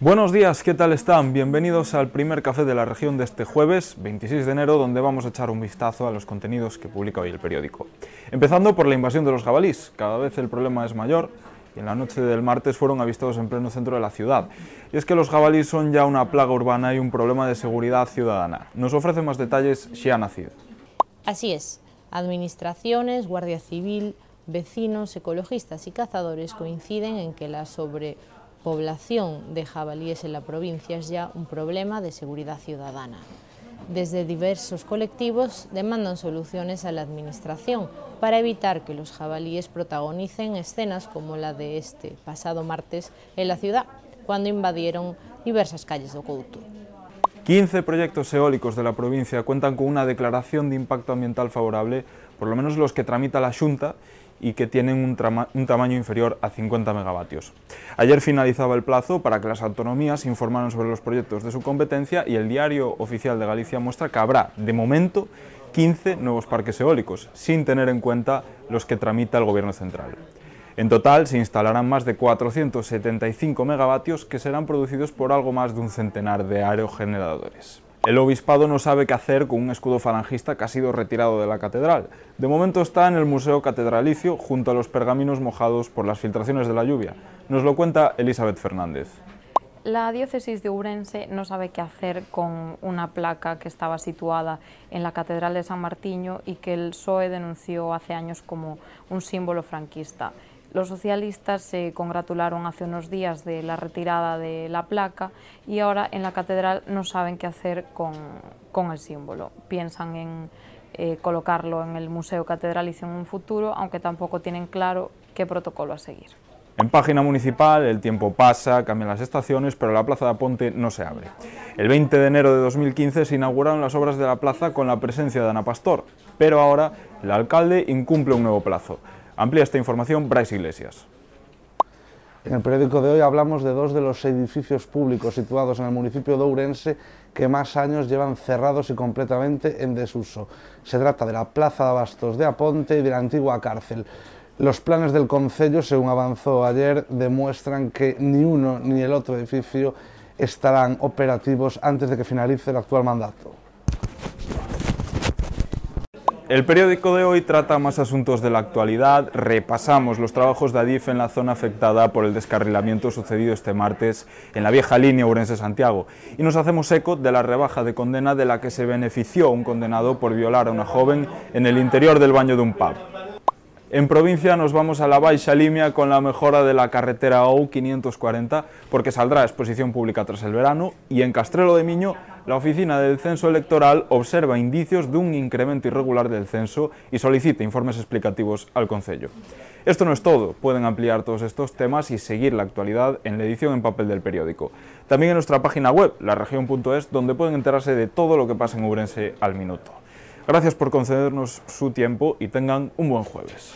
Buenos días, ¿qué tal están? Bienvenidos al primer café de la región de este jueves, 26 de enero, donde vamos a echar un vistazo a los contenidos que publica hoy el periódico. Empezando por la invasión de los jabalís. Cada vez el problema es mayor y en la noche del martes fueron avistados en pleno centro de la ciudad. Y es que los jabalís son ya una plaga urbana y un problema de seguridad ciudadana. Nos ofrece más detalles Xiana Cid. Así es. Administraciones, Guardia Civil, vecinos, ecologistas y cazadores coinciden en que la sobre población de jabalíes en la provincia es ya un problema de seguridad ciudadana. Desde diversos colectivos demandan soluciones a la Administración para evitar que los jabalíes protagonicen escenas como la de este pasado martes en la ciudad, cuando invadieron diversas calles de Couto. 15 proyectos eólicos de la provincia cuentan con una declaración de impacto ambiental favorable, por lo menos los que tramita la Junta, y que tienen un, tamaño inferior a 50 megavatios. Ayer finalizaba el plazo para que las autonomías informaran sobre los proyectos de su competencia y el diario oficial de Galicia muestra que habrá, de momento, 15 nuevos parques eólicos, sin tener en cuenta los que tramita el Gobierno central. En total se instalarán más de 475 megavatios que serán producidos por algo más de un centenar de aerogeneradores. El obispado no sabe qué hacer con un escudo falangista que ha sido retirado de la catedral. De momento está en el Museo Catedralicio junto a los pergaminos mojados por las filtraciones de la lluvia. Nos lo cuenta Elizabeth Fernández. La diócesis de Ourense no sabe qué hacer con una placa que estaba situada en la Catedral de San Martiño y que el PSOE denunció hace años como un símbolo franquista. Los socialistas se congratularon hace unos días de la retirada de la placa y ahora en la catedral no saben qué hacer con, con el símbolo. Piensan en eh, colocarlo en el Museo Catedralicio en un futuro, aunque tampoco tienen claro qué protocolo a seguir. En página municipal el tiempo pasa, cambian las estaciones, pero la Plaza de Aponte no se abre. El 20 de enero de 2015 se inauguraron las obras de la plaza con la presencia de Ana Pastor, pero ahora el alcalde incumple un nuevo plazo. Amplía esta información Bryce Iglesias. En el periódico de hoy hablamos de dos de los edificios públicos situados en el municipio de Ourense que más años llevan cerrados y completamente en desuso. Se trata de la Plaza de Abastos de Aponte y de la antigua cárcel. Los planes del Concello, según avanzó ayer, demuestran que ni uno ni el otro edificio estarán operativos antes de que finalice el actual mandato. El periódico de hoy trata más asuntos de la actualidad, repasamos los trabajos de Adif en la zona afectada por el descarrilamiento sucedido este martes en la vieja línea Ourense-Santiago y nos hacemos eco de la rebaja de condena de la que se benefició un condenado por violar a una joven en el interior del baño de un pub. En provincia nos vamos a la Baixa Limia con la mejora de la carretera OU 540 porque saldrá a exposición pública tras el verano y en Castrelo de Miño la oficina del censo electoral observa indicios de un incremento irregular del censo y solicita informes explicativos al Concello. Esto no es todo, pueden ampliar todos estos temas y seguir la actualidad en la edición en papel del periódico. También en nuestra página web, laregion.es, donde pueden enterarse de todo lo que pasa en Urense al minuto. Gracias por concedernos su tiempo y tengan un buen jueves.